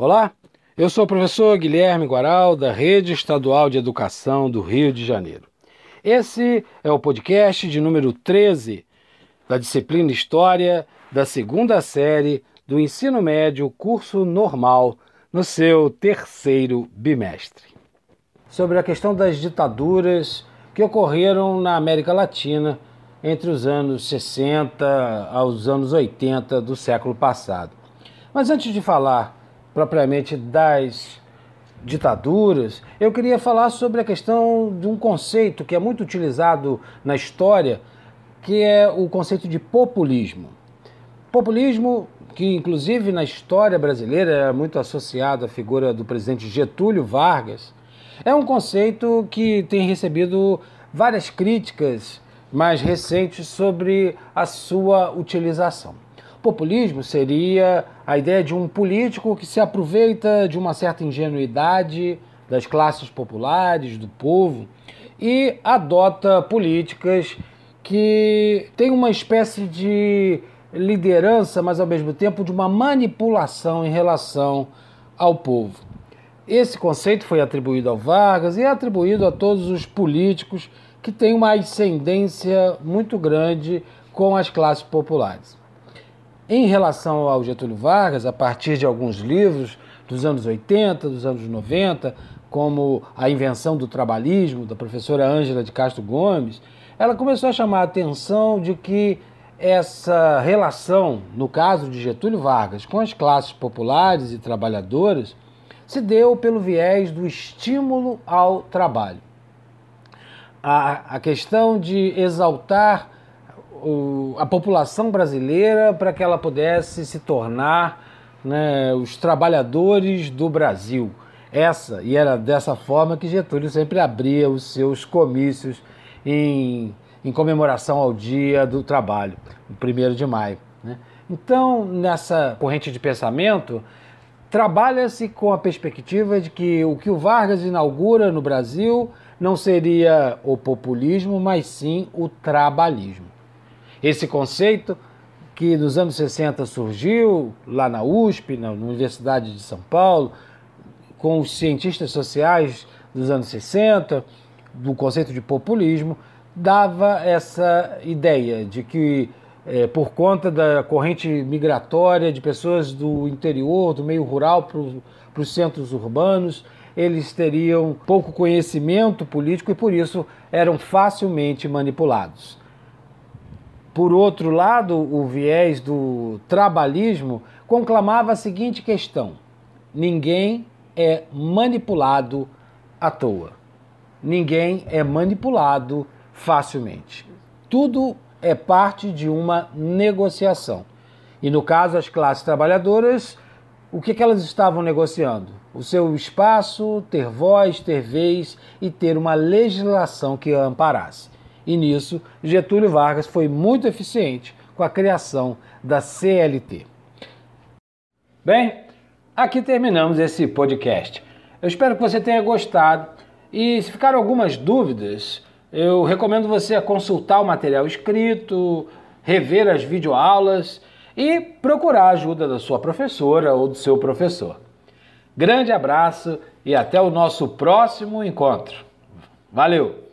Olá, eu sou o professor Guilherme Guaral, da Rede Estadual de Educação do Rio de Janeiro. Esse é o podcast de número 13 da disciplina História da segunda série do ensino médio curso normal no seu terceiro bimestre. Sobre a questão das ditaduras que ocorreram na América Latina entre os anos 60 aos anos 80 do século passado. Mas antes de falar propriamente das ditaduras, eu queria falar sobre a questão de um conceito que é muito utilizado na história, que é o conceito de populismo. Populismo, que inclusive na história brasileira é muito associado à figura do presidente Getúlio Vargas, é um conceito que tem recebido várias críticas mais recentes sobre a sua utilização. Populismo seria a ideia de um político que se aproveita de uma certa ingenuidade das classes populares, do povo, e adota políticas que têm uma espécie de liderança, mas ao mesmo tempo de uma manipulação em relação ao povo. Esse conceito foi atribuído ao Vargas e é atribuído a todos os políticos que têm uma ascendência muito grande com as classes populares. Em relação ao Getúlio Vargas, a partir de alguns livros dos anos 80, dos anos 90, como A Invenção do Trabalhismo, da professora Ângela de Castro Gomes, ela começou a chamar a atenção de que essa relação, no caso de Getúlio Vargas, com as classes populares e trabalhadoras, se deu pelo viés do estímulo ao trabalho. A, a questão de exaltar o, a população brasileira para que ela pudesse se tornar né, os trabalhadores do Brasil. Essa, e era dessa forma que Getúlio sempre abria os seus comícios em, em comemoração ao Dia do Trabalho, o 1 de maio. Né? Então, nessa corrente de pensamento, trabalha-se com a perspectiva de que o que o Vargas inaugura no Brasil não seria o populismo, mas sim o trabalhismo. Esse conceito que nos anos 60 surgiu lá na USP, na Universidade de São Paulo, com os cientistas sociais dos anos 60, do conceito de populismo, dava essa ideia de que, é, por conta da corrente migratória de pessoas do interior, do meio rural para os centros urbanos, eles teriam pouco conhecimento político e, por isso, eram facilmente manipulados. Por outro lado, o viés do trabalhismo conclamava a seguinte questão: ninguém é manipulado à toa. Ninguém é manipulado facilmente. Tudo é parte de uma negociação. E no caso, as classes trabalhadoras, o que, que elas estavam negociando? O seu espaço, ter voz, ter vez e ter uma legislação que a amparasse. E nisso, Getúlio Vargas foi muito eficiente com a criação da CLT. Bem, aqui terminamos esse podcast. Eu espero que você tenha gostado e se ficaram algumas dúvidas, eu recomendo você consultar o material escrito, rever as videoaulas e procurar a ajuda da sua professora ou do seu professor. Grande abraço e até o nosso próximo encontro. Valeu!